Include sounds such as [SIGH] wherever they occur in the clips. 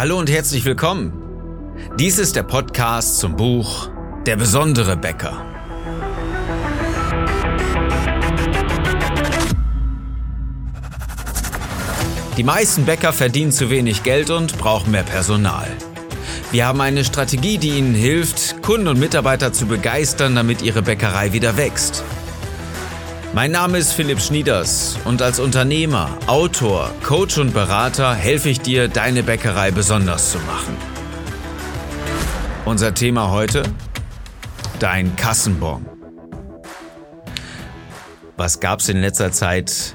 Hallo und herzlich willkommen. Dies ist der Podcast zum Buch Der besondere Bäcker. Die meisten Bäcker verdienen zu wenig Geld und brauchen mehr Personal. Wir haben eine Strategie, die ihnen hilft, Kunden und Mitarbeiter zu begeistern, damit ihre Bäckerei wieder wächst. Mein Name ist Philipp Schnieders und als Unternehmer, Autor, Coach und Berater helfe ich dir, deine Bäckerei besonders zu machen. Unser Thema heute? Dein Kassenbon. Was gab's in letzter Zeit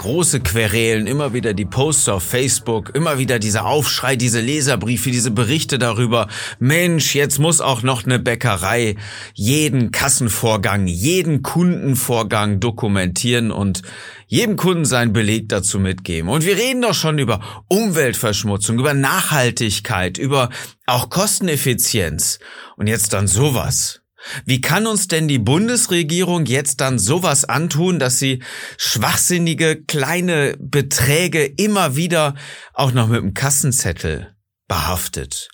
große Querelen, immer wieder die Posts auf Facebook, immer wieder dieser Aufschrei, diese Leserbriefe, diese Berichte darüber, Mensch, jetzt muss auch noch eine Bäckerei jeden Kassenvorgang, jeden Kundenvorgang dokumentieren und jedem Kunden seinen Beleg dazu mitgeben. Und wir reden doch schon über Umweltverschmutzung, über Nachhaltigkeit, über auch Kosteneffizienz. Und jetzt dann sowas. Wie kann uns denn die Bundesregierung jetzt dann sowas antun, dass sie schwachsinnige kleine Beträge immer wieder auch noch mit dem Kassenzettel behaftet?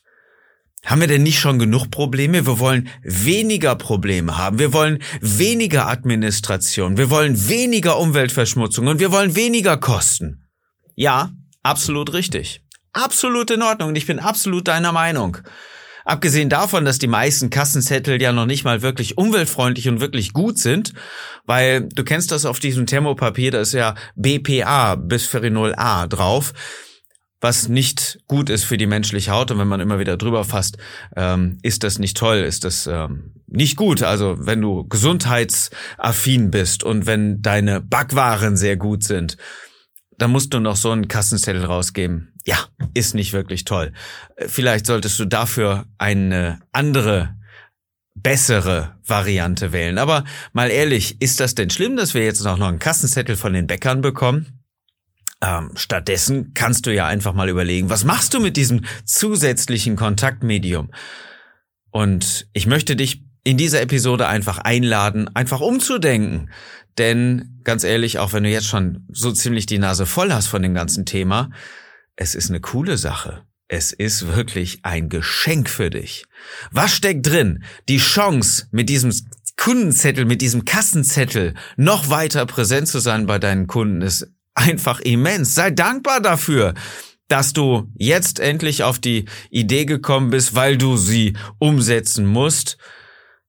Haben wir denn nicht schon genug Probleme? Wir wollen weniger Probleme haben. Wir wollen weniger Administration. Wir wollen weniger Umweltverschmutzung und wir wollen weniger Kosten. Ja, absolut richtig. Absolut in Ordnung. Ich bin absolut deiner Meinung. Abgesehen davon, dass die meisten Kassenzettel ja noch nicht mal wirklich umweltfreundlich und wirklich gut sind, weil du kennst das auf diesem Thermopapier, da ist ja BPA, Bisphenol A drauf was nicht gut ist für die menschliche Haut. Und wenn man immer wieder drüber fasst, ähm, ist das nicht toll, ist das ähm, nicht gut. Also wenn du gesundheitsaffin bist und wenn deine Backwaren sehr gut sind, dann musst du noch so einen Kassenzettel rausgeben. Ja, ist nicht wirklich toll. Vielleicht solltest du dafür eine andere bessere Variante wählen. Aber mal ehrlich, ist das denn schlimm, dass wir jetzt noch einen Kassenzettel von den Bäckern bekommen? Ähm, stattdessen kannst du ja einfach mal überlegen, was machst du mit diesem zusätzlichen Kontaktmedium? Und ich möchte dich in dieser Episode einfach einladen, einfach umzudenken. Denn ganz ehrlich, auch wenn du jetzt schon so ziemlich die Nase voll hast von dem ganzen Thema, es ist eine coole Sache. Es ist wirklich ein Geschenk für dich. Was steckt drin? Die Chance, mit diesem Kundenzettel, mit diesem Kassenzettel noch weiter präsent zu sein bei deinen Kunden ist einfach immens. Sei dankbar dafür, dass du jetzt endlich auf die Idee gekommen bist, weil du sie umsetzen musst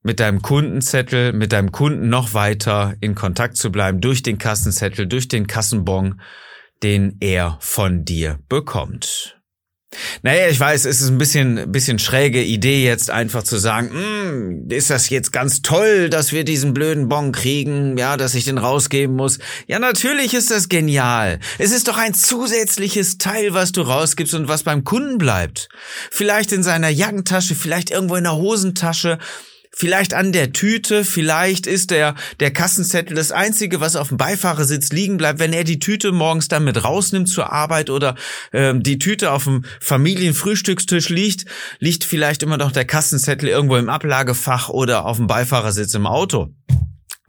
mit deinem Kundenzettel, mit deinem Kunden noch weiter in Kontakt zu bleiben durch den Kassenzettel, durch den Kassenbon, den er von dir bekommt. Naja, ich weiß, es ist ein bisschen, bisschen schräge Idee jetzt einfach zu sagen, hm, ist das jetzt ganz toll, dass wir diesen blöden Bon kriegen, ja, dass ich den rausgeben muss. Ja, natürlich ist das genial. Es ist doch ein zusätzliches Teil, was du rausgibst und was beim Kunden bleibt. Vielleicht in seiner Jackentasche, vielleicht irgendwo in der Hosentasche vielleicht an der Tüte, vielleicht ist der, der Kassenzettel das einzige, was auf dem Beifahrersitz liegen bleibt, wenn er die Tüte morgens dann mit rausnimmt zur Arbeit oder ähm, die Tüte auf dem Familienfrühstückstisch liegt, liegt vielleicht immer noch der Kassenzettel irgendwo im Ablagefach oder auf dem Beifahrersitz im Auto.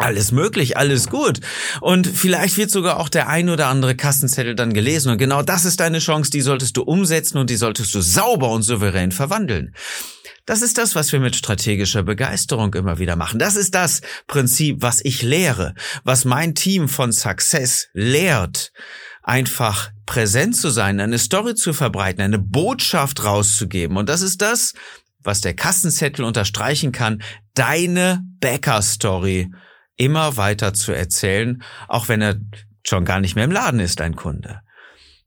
Alles möglich, alles gut. Und vielleicht wird sogar auch der ein oder andere Kassenzettel dann gelesen. Und genau das ist deine Chance, die solltest du umsetzen und die solltest du sauber und souverän verwandeln. Das ist das, was wir mit strategischer Begeisterung immer wieder machen. Das ist das Prinzip, was ich lehre, was mein Team von Success lehrt. Einfach präsent zu sein, eine Story zu verbreiten, eine Botschaft rauszugeben. Und das ist das, was der Kassenzettel unterstreichen kann, deine Bäcker-Story immer weiter zu erzählen, auch wenn er schon gar nicht mehr im Laden ist, ein Kunde.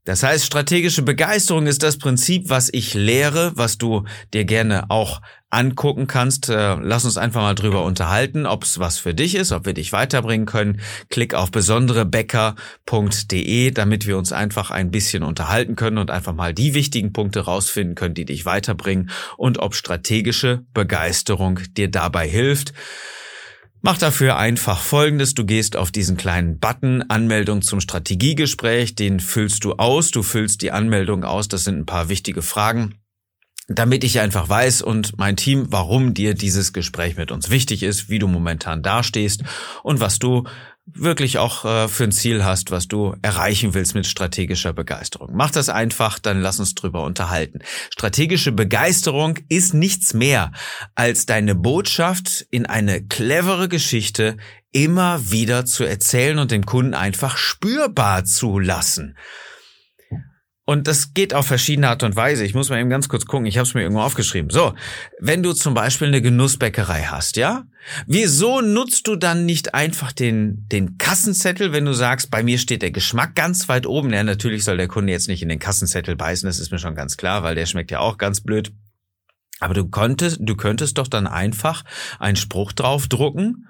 Das heißt, strategische Begeisterung ist das Prinzip, was ich lehre, was du dir gerne auch angucken kannst. Äh, lass uns einfach mal drüber unterhalten, ob es was für dich ist, ob wir dich weiterbringen können. Klick auf besonderebäcker.de, damit wir uns einfach ein bisschen unterhalten können und einfach mal die wichtigen Punkte rausfinden können, die dich weiterbringen und ob strategische Begeisterung dir dabei hilft. Mach dafür einfach Folgendes. Du gehst auf diesen kleinen Button Anmeldung zum Strategiegespräch. Den füllst du aus. Du füllst die Anmeldung aus. Das sind ein paar wichtige Fragen damit ich einfach weiß und mein Team, warum dir dieses Gespräch mit uns wichtig ist, wie du momentan dastehst und was du wirklich auch äh, für ein Ziel hast, was du erreichen willst mit strategischer Begeisterung. Mach das einfach, dann lass uns drüber unterhalten. Strategische Begeisterung ist nichts mehr als deine Botschaft in eine clevere Geschichte immer wieder zu erzählen und den Kunden einfach spürbar zu lassen. Und das geht auf verschiedene Art und Weise. Ich muss mal eben ganz kurz gucken. Ich habe es mir irgendwo aufgeschrieben. So, wenn du zum Beispiel eine Genussbäckerei hast, ja, wieso nutzt du dann nicht einfach den den Kassenzettel, wenn du sagst, bei mir steht der Geschmack ganz weit oben? Ja, natürlich soll der Kunde jetzt nicht in den Kassenzettel beißen. Das ist mir schon ganz klar, weil der schmeckt ja auch ganz blöd. Aber du könntest, du könntest doch dann einfach einen Spruch draufdrucken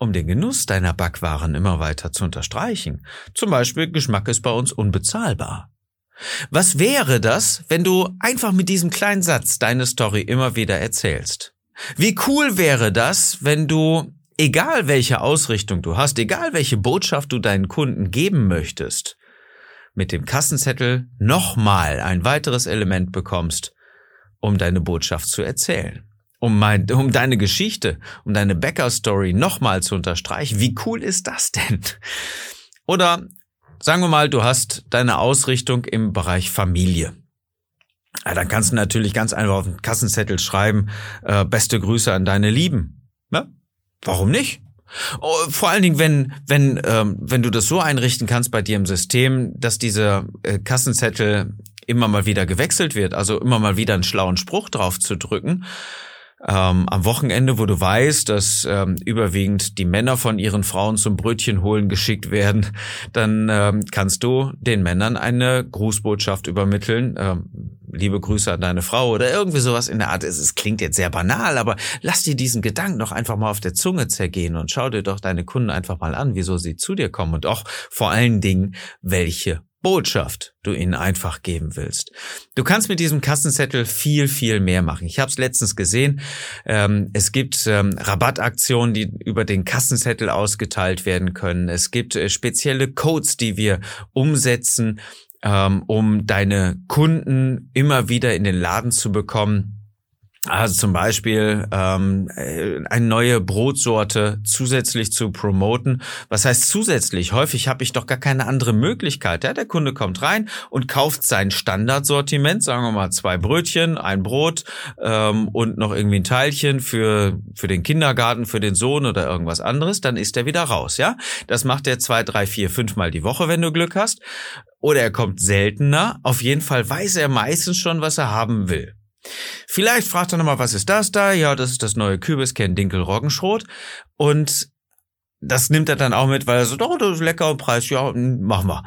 um den Genuss deiner Backwaren immer weiter zu unterstreichen. Zum Beispiel, Geschmack ist bei uns unbezahlbar. Was wäre das, wenn du einfach mit diesem kleinen Satz deine Story immer wieder erzählst? Wie cool wäre das, wenn du, egal welche Ausrichtung du hast, egal welche Botschaft du deinen Kunden geben möchtest, mit dem Kassenzettel nochmal ein weiteres Element bekommst, um deine Botschaft zu erzählen. Um, mein, um deine Geschichte, um deine Bäcker-Story nochmal zu unterstreichen. Wie cool ist das denn? Oder Sagen wir mal, du hast deine Ausrichtung im Bereich Familie. Ja, dann kannst du natürlich ganz einfach auf den Kassenzettel schreiben, äh, beste Grüße an deine Lieben. Ja? Warum nicht? Oh, vor allen Dingen, wenn, wenn, ähm, wenn du das so einrichten kannst bei dir im System, dass dieser äh, Kassenzettel immer mal wieder gewechselt wird, also immer mal wieder einen schlauen Spruch drauf zu drücken, ähm, am Wochenende, wo du weißt, dass ähm, überwiegend die Männer von ihren Frauen zum Brötchen holen geschickt werden, [LAUGHS] dann ähm, kannst du den Männern eine Grußbotschaft übermitteln. Ähm, liebe Grüße an deine Frau oder irgendwie sowas in der Art. Es, es klingt jetzt sehr banal, aber lass dir diesen Gedanken doch einfach mal auf der Zunge zergehen und schau dir doch deine Kunden einfach mal an, wieso sie zu dir kommen und auch vor allen Dingen, welche Botschaft du ihnen einfach geben willst. Du kannst mit diesem Kassenzettel viel, viel mehr machen. Ich habe es letztens gesehen. Ähm, es gibt ähm, Rabattaktionen, die über den Kassenzettel ausgeteilt werden können. Es gibt äh, spezielle Codes, die wir umsetzen, ähm, um deine Kunden immer wieder in den Laden zu bekommen also zum Beispiel ähm, äh, eine neue Brotsorte zusätzlich zu promoten. Was heißt zusätzlich? Häufig habe ich doch gar keine andere Möglichkeit. Ja, der Kunde kommt rein und kauft sein Standardsortiment, sagen wir mal zwei Brötchen, ein Brot ähm, und noch irgendwie ein Teilchen für für den Kindergarten, für den Sohn oder irgendwas anderes. Dann ist er wieder raus. Ja, das macht er zwei, drei, vier, fünf Mal die Woche, wenn du Glück hast. Oder er kommt seltener. Auf jeden Fall weiß er meistens schon, was er haben will. Vielleicht fragt er nochmal, was ist das da? Ja, das ist das neue Kürbiskern Dinkel Roggenschrot. Und das nimmt er dann auch mit, weil er so, oh, das ist lecker Preis, ja, machen wir.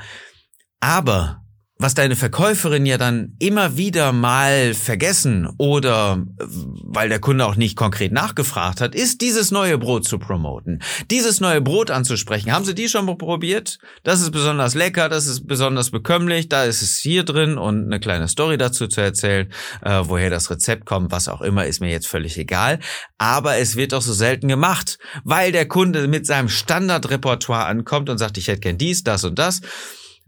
Aber was deine Verkäuferin ja dann immer wieder mal vergessen oder weil der Kunde auch nicht konkret nachgefragt hat, ist dieses neue Brot zu promoten. Dieses neue Brot anzusprechen. Haben Sie die schon probiert? Das ist besonders lecker, das ist besonders bekömmlich, da ist es hier drin und eine kleine Story dazu zu erzählen, äh, woher das Rezept kommt, was auch immer, ist mir jetzt völlig egal. Aber es wird doch so selten gemacht, weil der Kunde mit seinem Standardrepertoire ankommt und sagt, ich hätte gern dies, das und das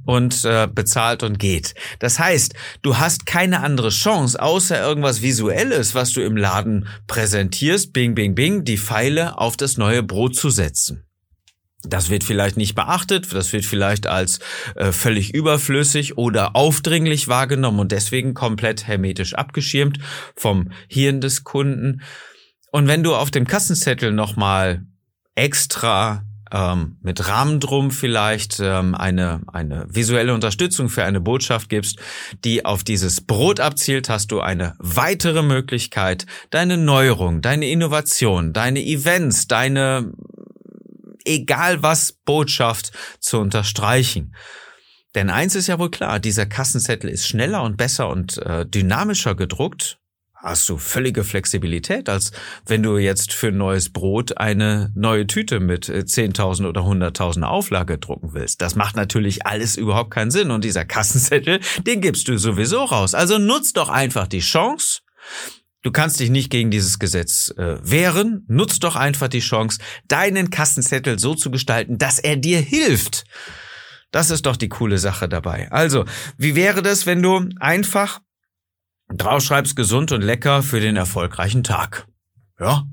und äh, bezahlt und geht. Das heißt, du hast keine andere Chance, außer irgendwas Visuelles, was du im Laden präsentierst, bing, bing, bing, die Pfeile auf das neue Brot zu setzen. Das wird vielleicht nicht beachtet, das wird vielleicht als äh, völlig überflüssig oder aufdringlich wahrgenommen und deswegen komplett hermetisch abgeschirmt vom Hirn des Kunden. Und wenn du auf dem Kassenzettel nochmal extra ähm, mit Rahmen drum vielleicht ähm, eine, eine visuelle Unterstützung für eine Botschaft gibst, die auf dieses Brot abzielt, hast du eine weitere Möglichkeit, deine Neuerung, deine Innovation, deine Events, deine egal was Botschaft zu unterstreichen. Denn eins ist ja wohl klar, dieser Kassenzettel ist schneller und besser und äh, dynamischer gedruckt hast du völlige Flexibilität, als wenn du jetzt für ein neues Brot eine neue Tüte mit 10.000 äh, oder 100.000 Auflage drucken willst. Das macht natürlich alles überhaupt keinen Sinn und dieser Kassenzettel, den gibst du sowieso raus. Also nutz doch einfach die Chance. Du kannst dich nicht gegen dieses Gesetz äh, wehren. Nutz doch einfach die Chance, deinen Kassenzettel so zu gestalten, dass er dir hilft. Das ist doch die coole Sache dabei. Also, wie wäre das, wenn du einfach draufschreibst gesund und lecker für den erfolgreichen Tag. Ja,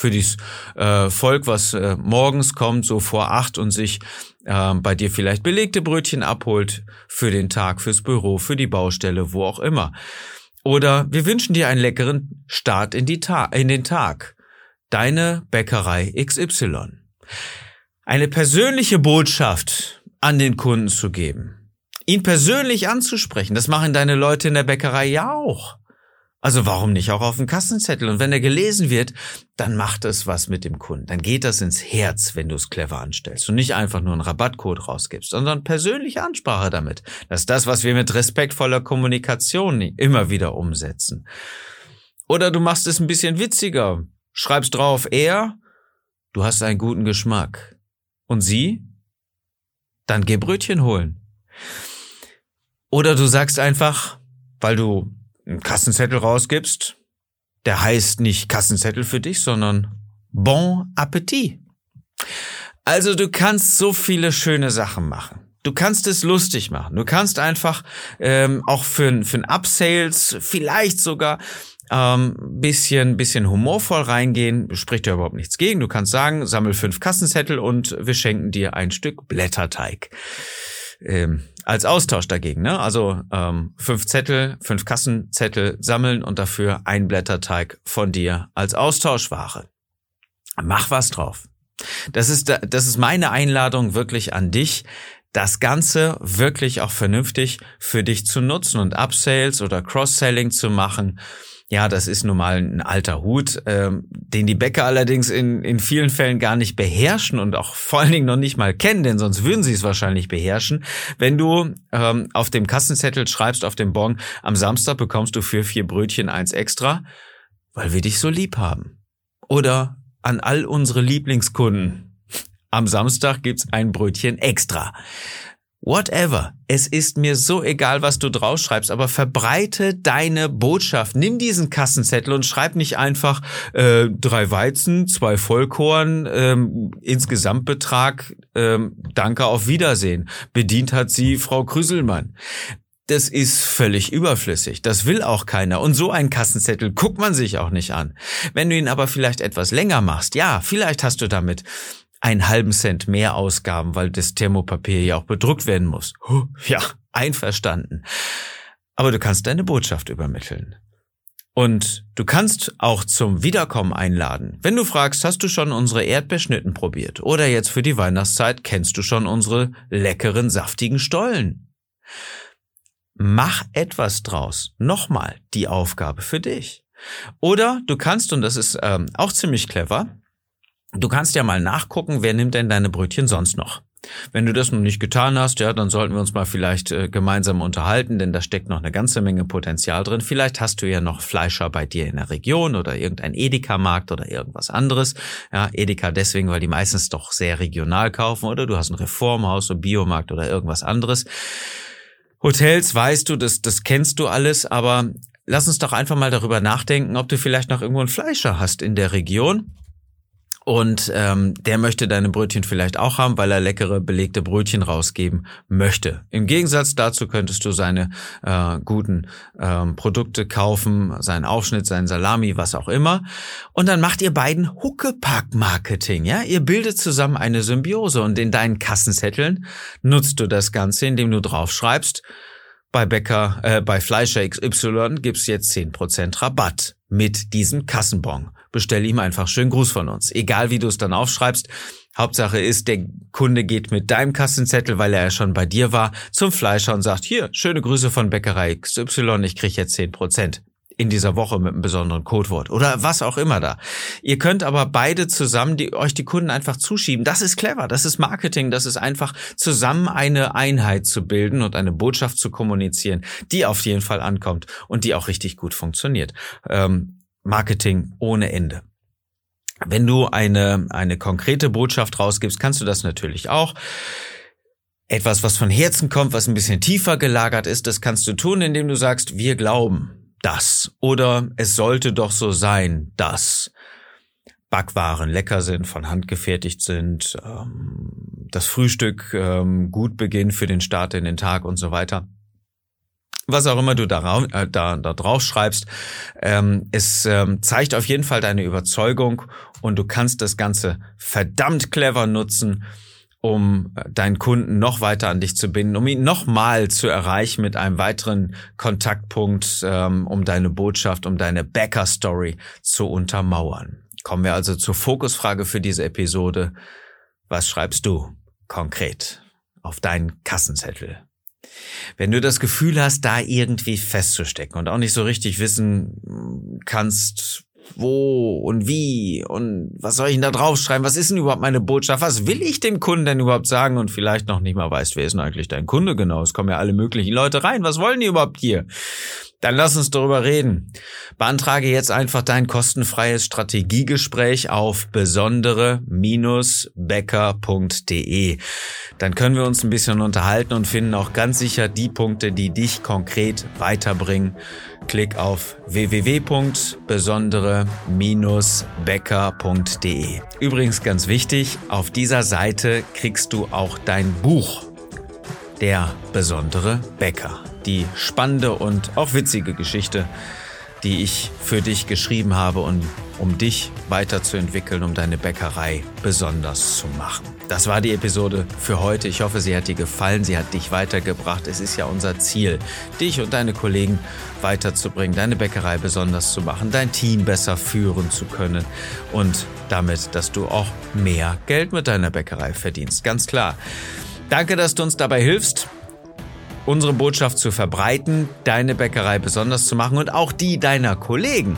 für dieses äh, Volk, was äh, morgens kommt, so vor acht und sich äh, bei dir vielleicht belegte Brötchen abholt für den Tag, fürs Büro, für die Baustelle, wo auch immer. Oder wir wünschen dir einen leckeren Start in, die Ta in den Tag. Deine Bäckerei XY. Eine persönliche Botschaft an den Kunden zu geben. Ihn persönlich anzusprechen. Das machen deine Leute in der Bäckerei ja auch. Also warum nicht auch auf dem Kassenzettel? Und wenn er gelesen wird, dann macht es was mit dem Kunden. Dann geht das ins Herz, wenn du es clever anstellst und nicht einfach nur einen Rabattcode rausgibst, sondern persönliche Ansprache damit. Das ist das, was wir mit respektvoller Kommunikation immer wieder umsetzen. Oder du machst es ein bisschen witziger. Schreibst drauf, er, du hast einen guten Geschmack. Und sie? Dann geh Brötchen holen. Oder du sagst einfach, weil du einen Kassenzettel rausgibst, der heißt nicht Kassenzettel für dich, sondern Bon Appetit. Also du kannst so viele schöne Sachen machen. Du kannst es lustig machen. Du kannst einfach ähm, auch für, für ein Upsales vielleicht sogar ähm, bisschen, bisschen humorvoll reingehen. Spricht ja überhaupt nichts gegen. Du kannst sagen, sammel fünf Kassenzettel und wir schenken dir ein Stück Blätterteig ähm, als Austausch dagegen. Ne? Also ähm, fünf Zettel, fünf Kassenzettel sammeln und dafür ein Blätterteig von dir als Austauschware. Mach was drauf. Das ist, das ist meine Einladung wirklich an dich, das Ganze wirklich auch vernünftig für dich zu nutzen und Upsales oder Cross-Selling zu machen ja, das ist nun mal ein alter Hut, ähm, den die Bäcker allerdings in, in vielen Fällen gar nicht beherrschen und auch vor allen Dingen noch nicht mal kennen, denn sonst würden sie es wahrscheinlich beherrschen. Wenn du ähm, auf dem Kassenzettel schreibst, auf dem Bon, am Samstag bekommst du für vier Brötchen eins extra, weil wir dich so lieb haben. Oder an all unsere Lieblingskunden. Am Samstag gibt's ein Brötchen extra. Whatever. Es ist mir so egal, was du draufschreibst, aber verbreite deine Botschaft. Nimm diesen Kassenzettel und schreib nicht einfach äh, drei Weizen, zwei Vollkorn, ähm, Insgesamtbetrag, ähm, danke, auf Wiedersehen. Bedient hat sie Frau Krüselmann. Das ist völlig überflüssig. Das will auch keiner. Und so einen Kassenzettel guckt man sich auch nicht an. Wenn du ihn aber vielleicht etwas länger machst, ja, vielleicht hast du damit einen halben Cent mehr Ausgaben, weil das Thermopapier ja auch bedruckt werden muss. Ja, einverstanden. Aber du kannst deine Botschaft übermitteln. Und du kannst auch zum Wiederkommen einladen. Wenn du fragst, hast du schon unsere Erdbeerschnitten probiert? Oder jetzt für die Weihnachtszeit kennst du schon unsere leckeren, saftigen Stollen? Mach etwas draus. Nochmal die Aufgabe für dich. Oder du kannst, und das ist ähm, auch ziemlich clever, Du kannst ja mal nachgucken, wer nimmt denn deine Brötchen sonst noch? Wenn du das noch nicht getan hast, ja, dann sollten wir uns mal vielleicht äh, gemeinsam unterhalten, denn da steckt noch eine ganze Menge Potenzial drin. Vielleicht hast du ja noch Fleischer bei dir in der Region oder irgendein Edeka-Markt oder irgendwas anderes. Ja, Edeka deswegen, weil die meistens doch sehr regional kaufen oder du hast ein Reformhaus, ein Biomarkt oder irgendwas anderes. Hotels, weißt du, das, das kennst du alles, aber lass uns doch einfach mal darüber nachdenken, ob du vielleicht noch irgendwo einen Fleischer hast in der Region und ähm, der möchte deine Brötchen vielleicht auch haben, weil er leckere belegte Brötchen rausgeben möchte. Im Gegensatz dazu könntest du seine äh, guten ähm, Produkte kaufen, seinen Aufschnitt, seinen Salami, was auch immer. Und dann macht ihr beiden Huckepack-Marketing. Ja, ihr bildet zusammen eine Symbiose und in deinen Kassenzetteln nutzt du das Ganze, indem du draufschreibst. Bei Bäcker, äh, bei Fleischer XY gibt's jetzt zehn Prozent Rabatt mit diesem Kassenbon bestell ihm einfach schönen Gruß von uns. Egal wie du es dann aufschreibst. Hauptsache ist, der Kunde geht mit deinem Kassenzettel, weil er ja schon bei dir war, zum Fleischer und sagt, hier, schöne Grüße von Bäckerei XY, ich krieg jetzt zehn Prozent in dieser Woche mit einem besonderen Codewort oder was auch immer da. Ihr könnt aber beide zusammen die, euch die Kunden einfach zuschieben. Das ist clever, das ist Marketing, das ist einfach zusammen eine Einheit zu bilden und eine Botschaft zu kommunizieren, die auf jeden Fall ankommt und die auch richtig gut funktioniert. Ähm, Marketing ohne Ende. Wenn du eine, eine konkrete Botschaft rausgibst, kannst du das natürlich auch. Etwas, was von Herzen kommt, was ein bisschen tiefer gelagert ist, das kannst du tun, indem du sagst, wir glauben das. Oder es sollte doch so sein, dass Backwaren lecker sind, von Hand gefertigt sind, ähm, das Frühstück ähm, gut beginnt für den Start in den Tag und so weiter. Was auch immer du da, äh, da, da drauf schreibst. Ähm, es ähm, zeigt auf jeden Fall deine Überzeugung und du kannst das Ganze verdammt clever nutzen, um äh, deinen Kunden noch weiter an dich zu binden, um ihn nochmal zu erreichen mit einem weiteren Kontaktpunkt, ähm, um deine Botschaft, um deine Bäcker-Story zu untermauern. Kommen wir also zur Fokusfrage für diese Episode. Was schreibst du konkret auf deinen Kassenzettel? Wenn du das Gefühl hast, da irgendwie festzustecken und auch nicht so richtig wissen kannst, wo und wie und was soll ich denn da draufschreiben? Was ist denn überhaupt meine Botschaft? Was will ich dem Kunden denn überhaupt sagen? Und vielleicht noch nicht mal weißt, wer ist denn eigentlich dein Kunde genau? Es kommen ja alle möglichen Leute rein. Was wollen die überhaupt hier? Dann lass uns darüber reden. Beantrage jetzt einfach dein kostenfreies Strategiegespräch auf besondere-becker.de. Dann können wir uns ein bisschen unterhalten und finden auch ganz sicher die Punkte, die dich konkret weiterbringen. Klick auf www.besondere-becker.de. Übrigens ganz wichtig, auf dieser Seite kriegst du auch dein Buch. Der besondere Bäcker die spannende und auch witzige Geschichte, die ich für dich geschrieben habe und um dich weiterzuentwickeln, um deine Bäckerei besonders zu machen. Das war die Episode für heute. Ich hoffe, sie hat dir gefallen, sie hat dich weitergebracht. Es ist ja unser Ziel, dich und deine Kollegen weiterzubringen, deine Bäckerei besonders zu machen, dein Team besser führen zu können und damit, dass du auch mehr Geld mit deiner Bäckerei verdienst. Ganz klar. Danke, dass du uns dabei hilfst unsere Botschaft zu verbreiten, deine Bäckerei besonders zu machen und auch die deiner Kollegen.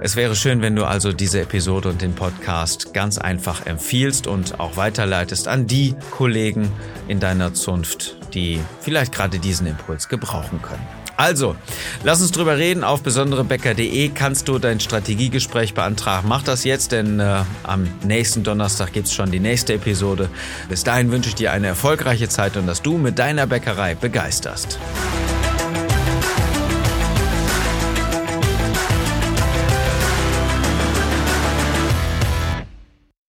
Es wäre schön, wenn du also diese Episode und den Podcast ganz einfach empfiehlst und auch weiterleitest an die Kollegen in deiner Zunft, die vielleicht gerade diesen Impuls gebrauchen können. Also, lass uns drüber reden. Auf besonderebäcker.de kannst du dein Strategiegespräch beantragen. Mach das jetzt, denn äh, am nächsten Donnerstag gibt es schon die nächste Episode. Bis dahin wünsche ich dir eine erfolgreiche Zeit und dass du mit deiner Bäckerei begeisterst.